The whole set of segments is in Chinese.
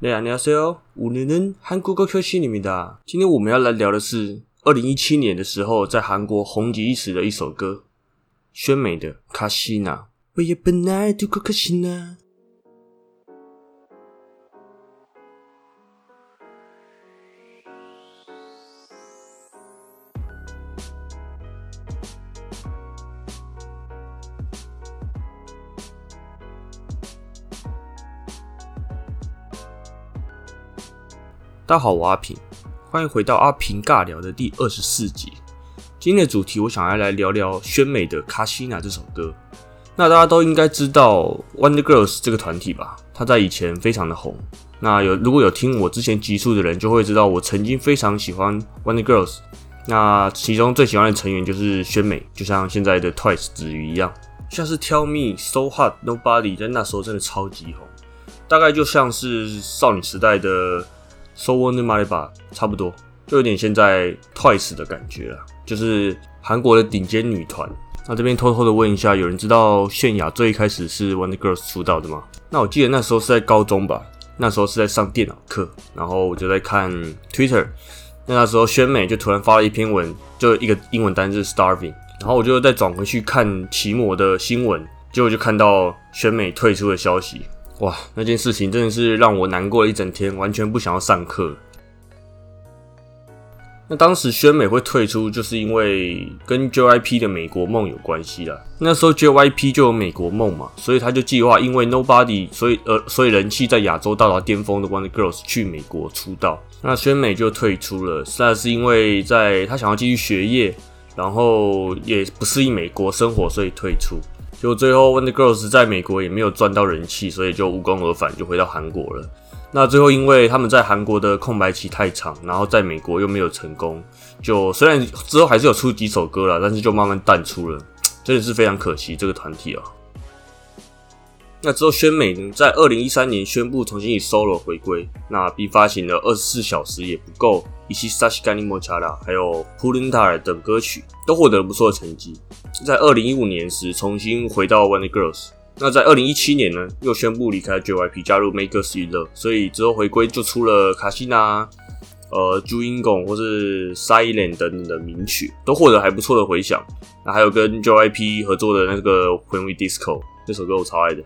네 안녕하세요. 오늘은 한국어 교실입니다. 今天我们要来聊的是二零一七年的时候在韩国红极一时的一首歌，宣美的《卡西娜》。我也本来就够卡西娜。 大家好，我阿平，欢迎回到阿平尬聊的第二十四集。今天的主题，我想要来聊聊宣美的《卡西娜》这首歌。那大家都应该知道 Wonder Girls 这个团体吧？它在以前非常的红。那有如果有听我之前集数的人，就会知道我曾经非常喜欢 Wonder Girls。那其中最喜欢的成员就是宣美，就像现在的 Twice 子瑜一样，像是 Tell Me So Hot Nobody，在那时候真的超级红，大概就像是少女时代的。So w o n d e r m a r i b a 差不多，就有点现在 Twice 的感觉了，就是韩国的顶尖女团。那这边偷偷的问一下，有人知道泫雅最一开始是 Wonder Girls 出道的吗？那我记得那时候是在高中吧，那时候是在上电脑课，然后我就在看 Twitter，那那时候宣美就突然发了一篇文，就一个英文单字 Starving，然后我就再转回去看奇摩的新闻，结果就看到宣美退出的消息。哇，那件事情真的是让我难过了一整天，完全不想要上课。那当时宣美会退出，就是因为跟 JYP 的美国梦有关系啦。那时候 JYP 就有美国梦嘛，所以他就计划因为 Nobody，所以呃，所以人气在亚洲到达巅峰的 Wonder Girls 去美国出道。那宣美就退出了，那是因为在他想要继续学业，然后也不适应美国生活，所以退出。就最后，Wonder Girls 在美国也没有赚到人气，所以就无功而返，就回到韩国了。那最后，因为他们在韩国的空白期太长，然后在美国又没有成功，就虽然之后还是有出几首歌了，但是就慢慢淡出了，真的是非常可惜这个团体啊。那之后，宣美呢，在二零一三年宣布重新以 solo 回归，那并发行了二十四小时也不够。以及《Sashi Gani Mochara》还有《p u l i n t a r 等歌曲都获得了不错的成绩。在二零一五年时重新回到 One Girls，那在二零一七年呢又宣布离开 JYP，加入 Makers In Love，所以之后回归就出了《卡西娜》、呃《朱茵贡》或是《Silent》等等的名曲，都获得还不错的回响。那还有跟 JYP 合作的那个《When We Disco》这首歌我超爱的。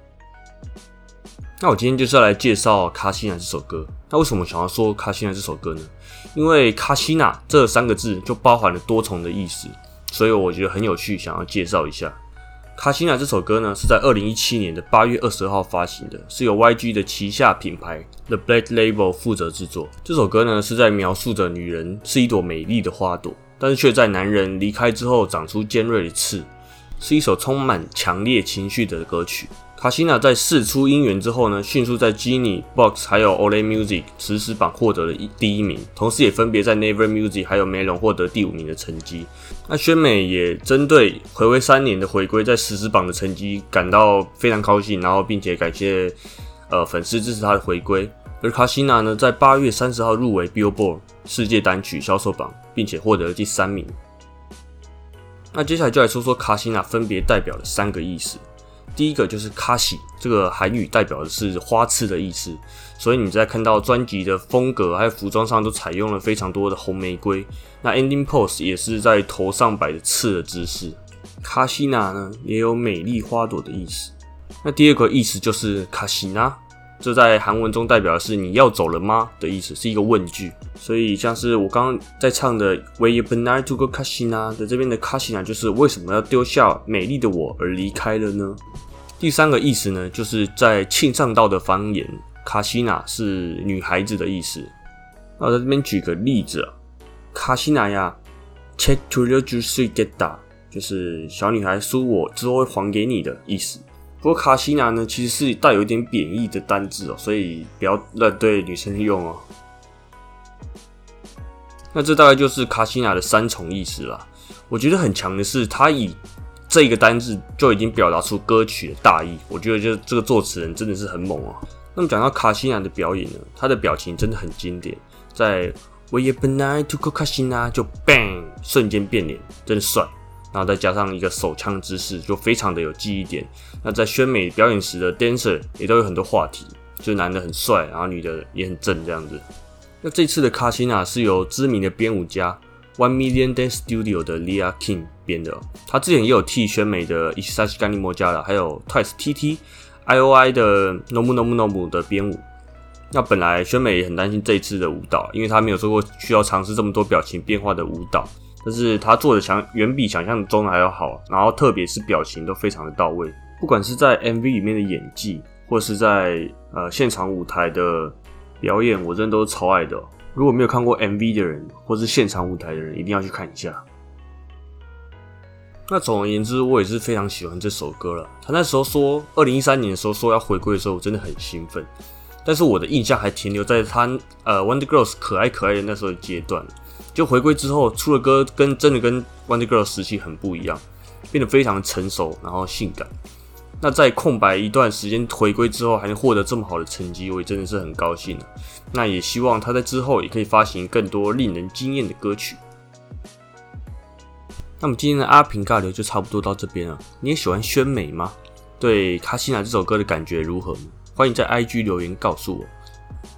那我今天就是要来介绍《卡西娜》这首歌。那为什么想要说《卡西娜》这首歌呢？因为“卡西娜”这三个字就包含了多重的意思，所以我觉得很有趣，想要介绍一下《卡西娜》这首歌呢。是在二零一七年的八月二十号发行的，是由 YG 的旗下品牌 The Black Label 负责制作。这首歌呢是在描述着女人是一朵美丽的花朵，但是却在男人离开之后长出尖锐的刺，是一首充满强烈情绪的歌曲。卡西娜在试出音源之后呢，迅速在 Genie Box 还有 Olay Music 实时榜获得了一第一名，同时也分别在 Never Music 还有 Melon 获得第五名的成绩。那宣美也针对回归三年的回归，在实时榜的成绩感到非常高兴，然后并且感谢呃粉丝支持他的回归。而卡西娜呢，在八月三十号入围 Billboard 世界单曲销售榜，并且获得了第三名。那接下来就来说说卡西娜分别代表了三个意思。第一个就是卡西，这个韩语代表的是花刺的意思，所以你在看到专辑的风格还有服装上都采用了非常多的红玫瑰。那 ending pose 也是在头上摆着刺的姿势。卡西娜呢也有美丽花朵的意思。那第二个意思就是卡西娜，这在韩文中代表的是你要走了吗的意思，是一个问句。所以像是我刚刚在唱的 Where you been now to go 卡西娜的这边的卡西娜，就是为什么要丢下美丽的我而离开了呢？第三个意思呢，就是在庆尚道的方言，卡西娜是女孩子的意思。那我在这边举个例子啊，卡西娜呀，check to the juicy get da，就是小女孩输我之后会还给你的意思。不过卡西娜呢，其实是带有一点贬义的单字哦，所以不要乱对女生用哦。那这大概就是卡西娜的三重意思啦。我觉得很强的是，它以这个单字就已经表达出歌曲的大意，我觉得就这个作词人真的是很猛啊。那么讲到卡西娜的表演呢，他的表情真的很经典，在 We are b e n i to go 卡西娜就 bang 瞬间变脸，真的帅。然后再加上一个手枪姿势，就非常的有记忆点。那在宣美表演时的 dancer 也都有很多话题，就男的很帅，然后女的也很正这样子。那这次的卡西娜是由知名的编舞家 One Million Dance Studio 的 Lia King 编的，他之前也有替选美的伊萨西甘尼莫加了，还有 Twice TT IOI 的 Nomu Nomu Nomu 的编舞。那本来宣美也很担心这次的舞蹈，因为他没有做过需要尝试这么多表情变化的舞蹈，但是他做的想远比想象中的还要好，然后特别是表情都非常的到位，不管是在 MV 里面的演技，或是在呃现场舞台的表演，我真的都是超爱的。如果没有看过 MV 的人，或是现场舞台的人，一定要去看一下。那总而言之，我也是非常喜欢这首歌了。他那时候说，二零一三年的时候说要回归的时候，我真的很兴奋。但是我的印象还停留在他呃 Wonder Girls 可爱可爱的那时候的阶段，就回归之后出了歌，跟真的跟 Wonder Girl 时期很不一样，变得非常成熟，然后性感。那在空白一段时间回归之后，还能获得这么好的成绩，我也真的是很高兴了。那也希望他在之后也可以发行更多令人惊艳的歌曲。那么今天的阿平尬聊就差不多到这边了。你也喜欢宣美吗？对卡西娜这首歌的感觉如何？欢迎在 IG 留言告诉我。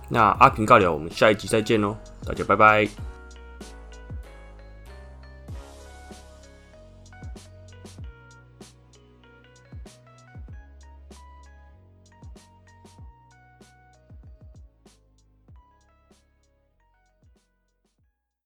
那阿平尬聊，我们下一集再见喽，大家拜拜。